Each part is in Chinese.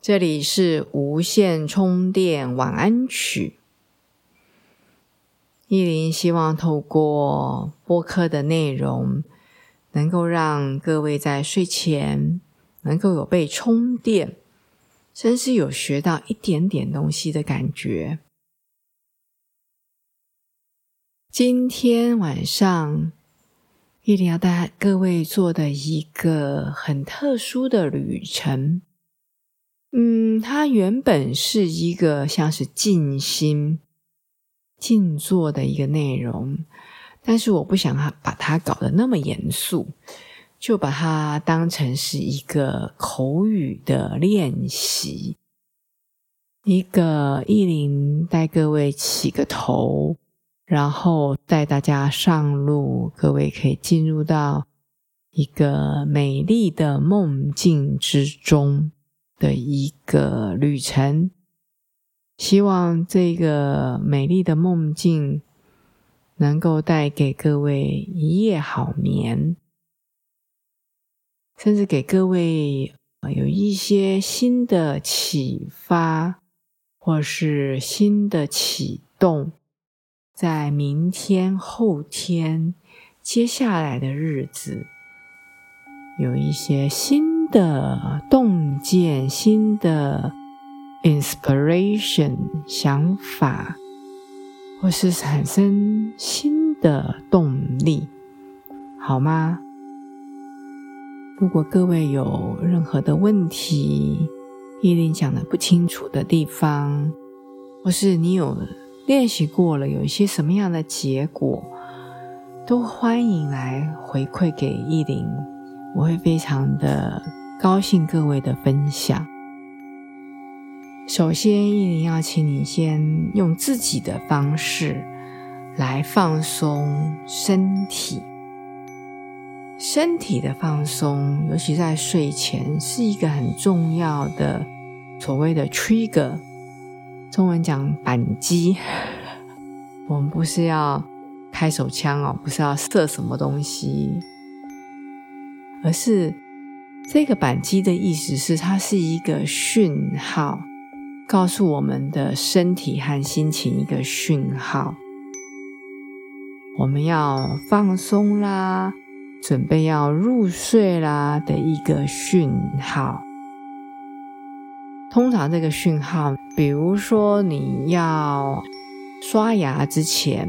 这里是无线充电晚安曲。意林希望透过播客的内容，能够让各位在睡前能够有被充电，甚至有学到一点点东西的感觉。今天晚上。一定要带各位做的一个很特殊的旅程。嗯，它原本是一个像是静心、静坐的一个内容，但是我不想把它搞得那么严肃，就把它当成是一个口语的练习，一个意林带各位起个头。然后带大家上路，各位可以进入到一个美丽的梦境之中的一个旅程。希望这个美丽的梦境能够带给各位一夜好眠，甚至给各位有一些新的启发，或是新的启动。在明天、后天、接下来的日子，有一些新的洞见、新的 inspiration 想法，或是产生新的动力，好吗？如果各位有任何的问题，依琳讲的不清楚的地方，或是你有。练习过了，有一些什么样的结果，都欢迎来回馈给依林，我会非常的高兴各位的分享。首先，意林要请你先用自己的方式来放松身体，身体的放松，尤其在睡前是一个很重要的所谓的 trigger。中文讲扳机，我们不是要开手枪哦，不是要射什么东西，而是这个板机的意思是它是一个讯号，告诉我们的身体和心情一个讯号，我们要放松啦，准备要入睡啦的一个讯号。通常这个讯号，比如说你要刷牙之前，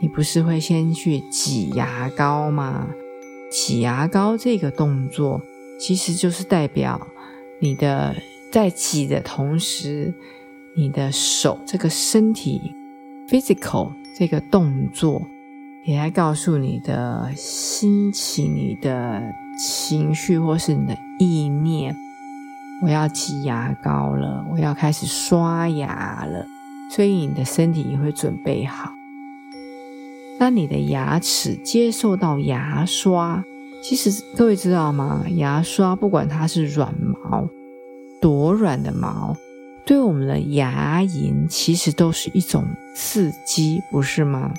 你不是会先去挤牙膏吗？挤牙膏这个动作，其实就是代表你的在挤的同时，你的手这个身体 physical 这个动作，也在告诉你的心情、你的情绪或是你的意念。我要挤牙膏了，我要开始刷牙了，所以你的身体也会准备好。当你的牙齿接受到牙刷，其实各位知道吗？牙刷不管它是软毛、多软的毛，对我们的牙龈其实都是一种刺激，不是吗？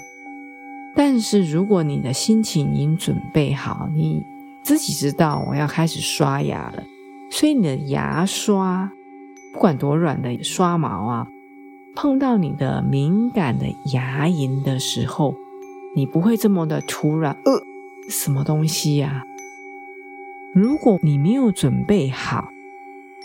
但是如果你的心情已经准备好，你自己知道我要开始刷牙了。所以你的牙刷，不管多软的刷毛啊，碰到你的敏感的牙龈的时候，你不会这么的突然，呃，什么东西呀？如果你没有准备好，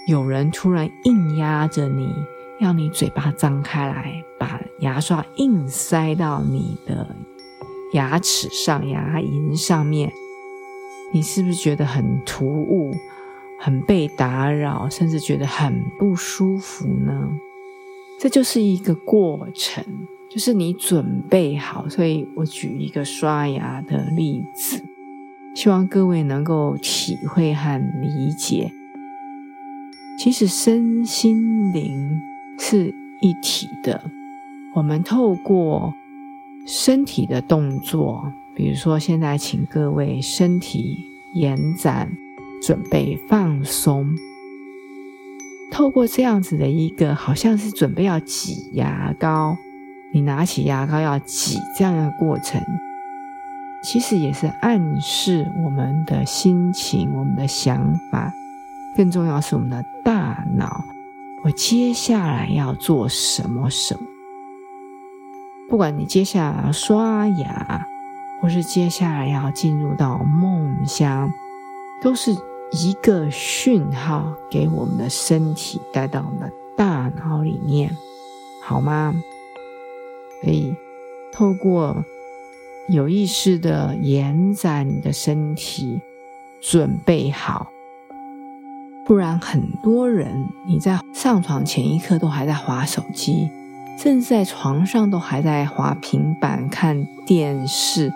有人突然硬压着你，要你嘴巴张开来，把牙刷硬塞到你的牙齿上、牙龈上面，你是不是觉得很突兀？很被打扰，甚至觉得很不舒服呢。这就是一个过程，就是你准备好。所以我举一个刷牙的例子，希望各位能够体会和理解。其实身心灵是一体的。我们透过身体的动作，比如说现在请各位身体延展，准备放松。透过这样子的一个，好像是准备要挤牙膏，你拿起牙膏要挤这样的过程，其实也是暗示我们的心情、我们的想法，更重要是我们的大脑，我接下来要做什么什么。不管你接下来要刷牙，或是接下来要进入到梦乡，都是。一个讯号给我们的身体带到我们的大脑里面，好吗？可以透过有意识的延展你的身体，准备好。不然，很多人你在上床前一刻都还在划手机，甚至在床上都还在划平板看电视，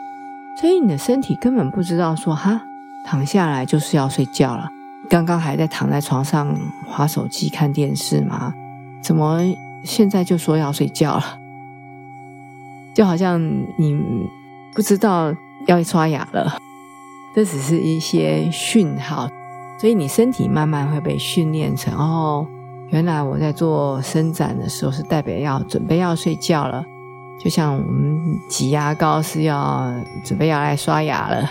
所以你的身体根本不知道说哈。躺下来就是要睡觉了。刚刚还在躺在床上划手机看电视吗？怎么现在就说要睡觉了？就好像你不知道要刷牙了。这只是一些讯号，所以你身体慢慢会被训练成哦，原来我在做伸展的时候是代表要准备要睡觉了。就像我们挤牙膏是要准备要来刷牙了。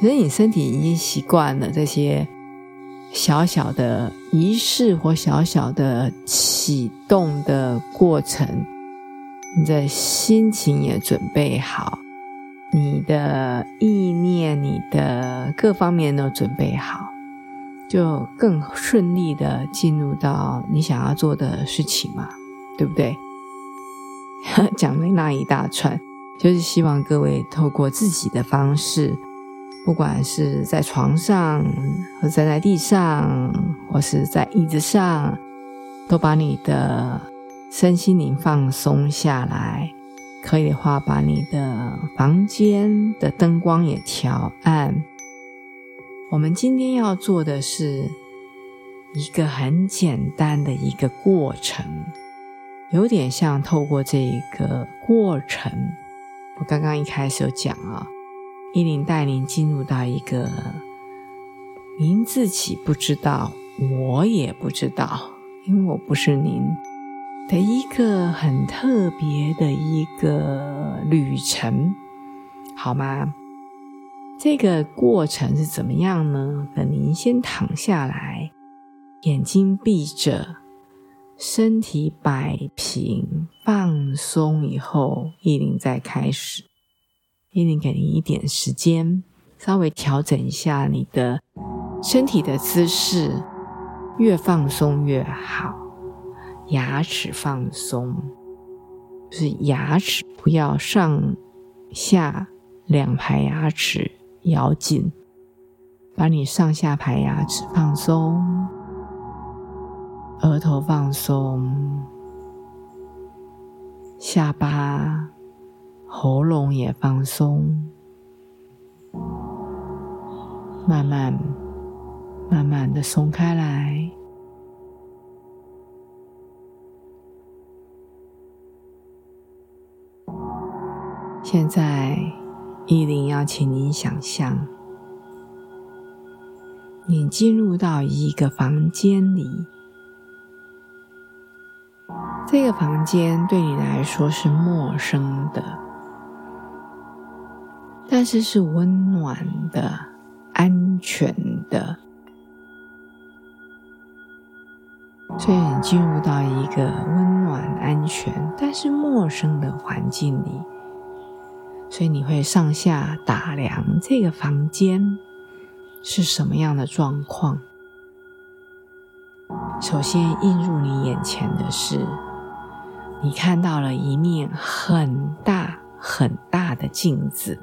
可是你身体已经习惯了这些小小的仪式或小小的启动的过程，你的心情也准备好，你的意念、你的各方面都准备好，就更顺利的进入到你想要做的事情嘛，对不对？讲了那一大串，就是希望各位透过自己的方式。不管是在床上，或站在地上，或是在椅子上，都把你的身心灵放松下来。可以的话，把你的房间的灯光也调暗。我们今天要做的是一个很简单的一个过程，有点像透过这一个过程，我刚刚一开始有讲啊。依林带您进入到一个您自己不知道，我也不知道，因为我不是您的一个很特别的一个旅程，好吗？这个过程是怎么样呢？等您先躺下来，眼睛闭着，身体摆平、放松以后，依林再开始。一定给你一点时间，稍微调整一下你的身体的姿势，越放松越好。牙齿放松，就是牙齿不要上下两排牙齿咬紧，把你上下排牙齿放松，额头放松，下巴。喉咙也放松，慢慢、慢慢的松开来。现在，依林要请您想象，你进入到一个房间里，这个房间对你来说是陌生的。但是是温暖的、安全的，所以你进入到一个温暖、安全但是陌生的环境里，所以你会上下打量这个房间是什么样的状况。首先映入你眼前的是，你看到了一面很大很大的镜子。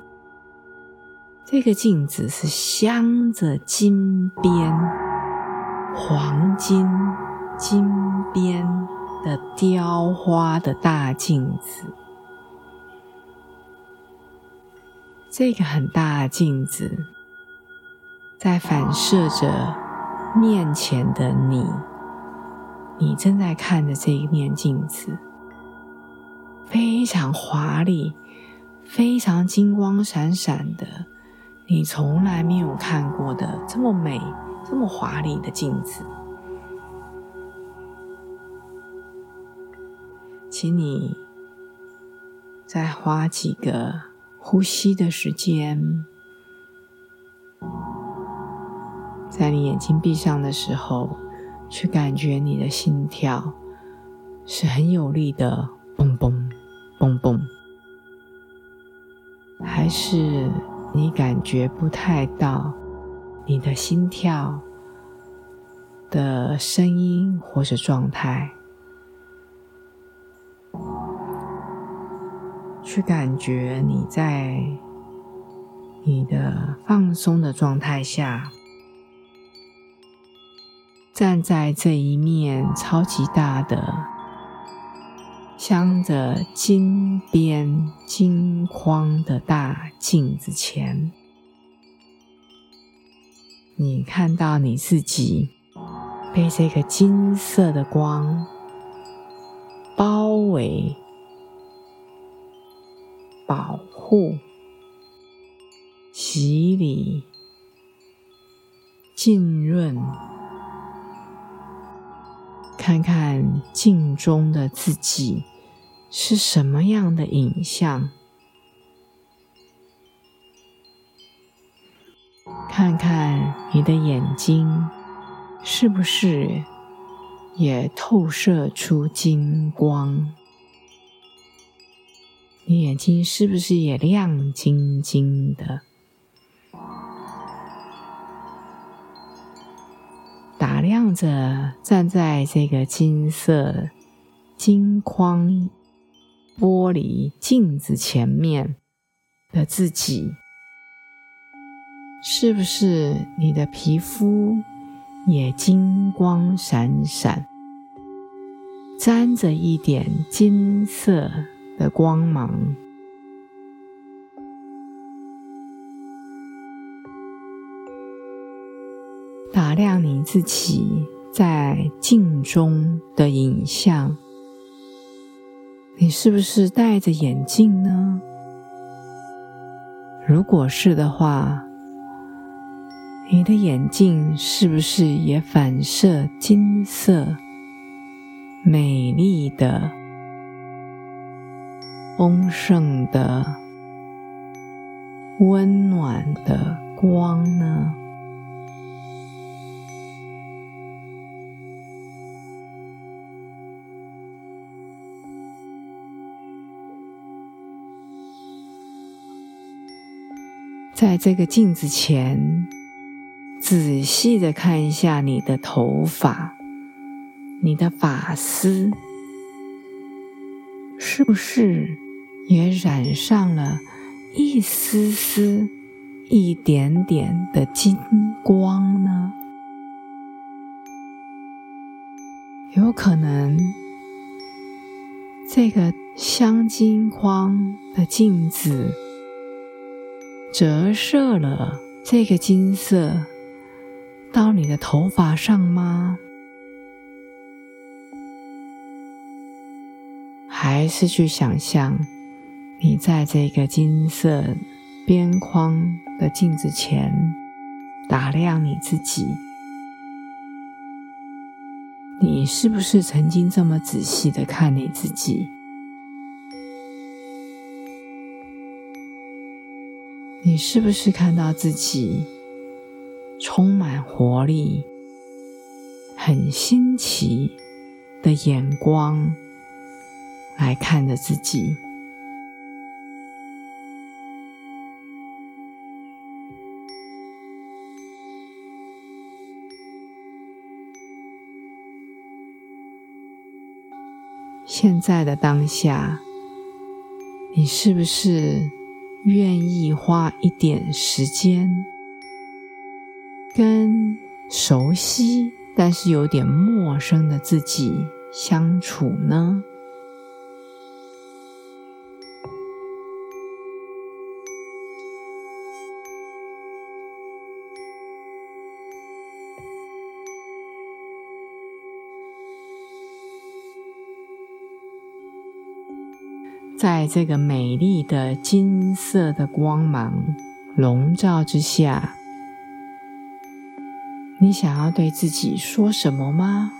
这个镜子是镶着金边、黄金、金边的雕花的大镜子。这个很大的镜子在反射着面前的你，你正在看着这一面镜子，非常华丽、非常金光闪闪的，你从来没有看过的这么美、这么华丽的镜子。请你再花几个呼吸的时间，在你眼睛闭上的时候，去感觉你的心跳是很有力的，嘣嘣嘣嘣，还是你感觉不太到你的心跳的声音或者状态？去感觉你在你的放松的状态下，站在这一面超级大的、镶着金边金框的大镜子前，你看到你自己被这个金色的光包围。保护、洗礼、浸润，看看镜中的自己是什么样的影像，看看你的眼睛是不是也透射出金光。你眼睛是不是也亮晶晶的？打量着站在这个金色金框玻璃镜子前面的自己，是不是你的皮肤也金光闪闪，沾着一点金色？的光芒，打量你自己在镜中的影像，你是不是戴着眼镜呢？如果是的话，你的眼镜是不是也反射金色、美丽的？丰盛的、温暖的光呢？在这个镜子前，仔细的看一下你的头发，你的发丝是不是？也染上了一丝丝、一点点的金光呢。有可能，这个镶金框的镜子折射了这个金色到你的头发上吗？还是去想象？你在这个金色边框的镜子前打量你自己，你是不是曾经这么仔细的看你自己？你是不是看到自己充满活力、很新奇的眼光来看着自己？现在的当下，你是不是愿意花一点时间，跟熟悉但是有点陌生的自己相处呢？在这个美丽的金色的光芒笼罩之下，你想要对自己说什么吗？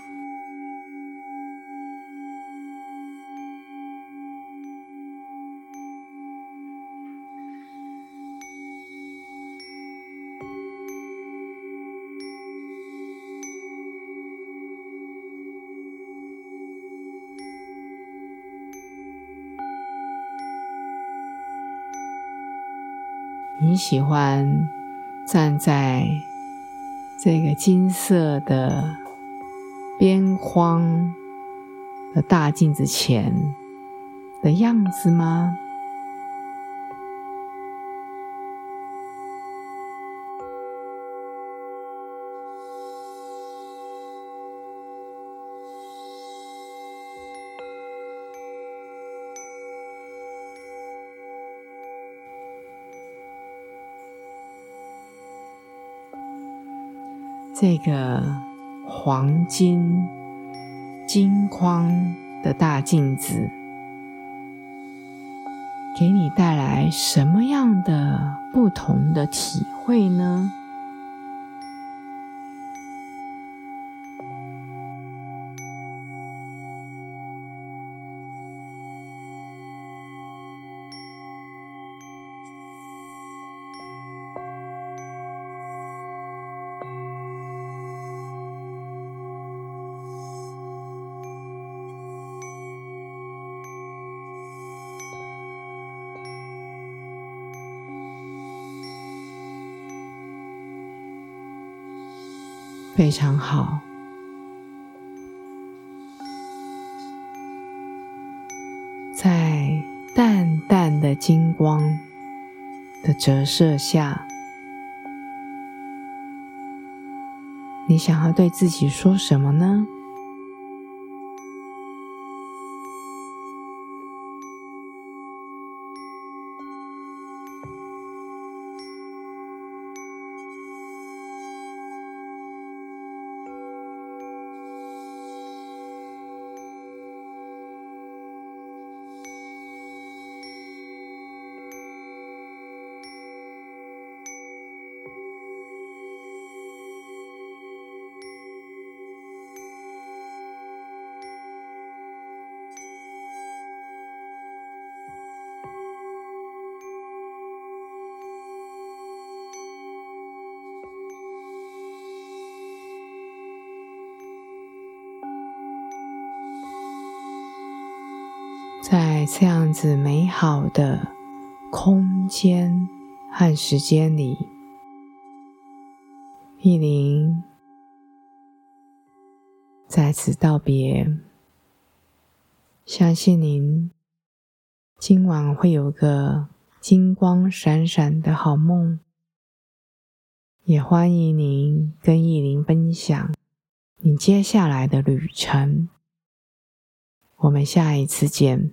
你喜欢站在这个金色的边框的大镜子前的样子吗？这个黄金金框的大镜子，给你带来什么样的不同的体会呢？非常好，在淡淡的金光的折射下，你想要对自己说什么呢？在这样子美好的空间和时间里，意林在此道别。相信您今晚会有个金光闪闪的好梦，也欢迎您跟意林分享你接下来的旅程。我们下一次见。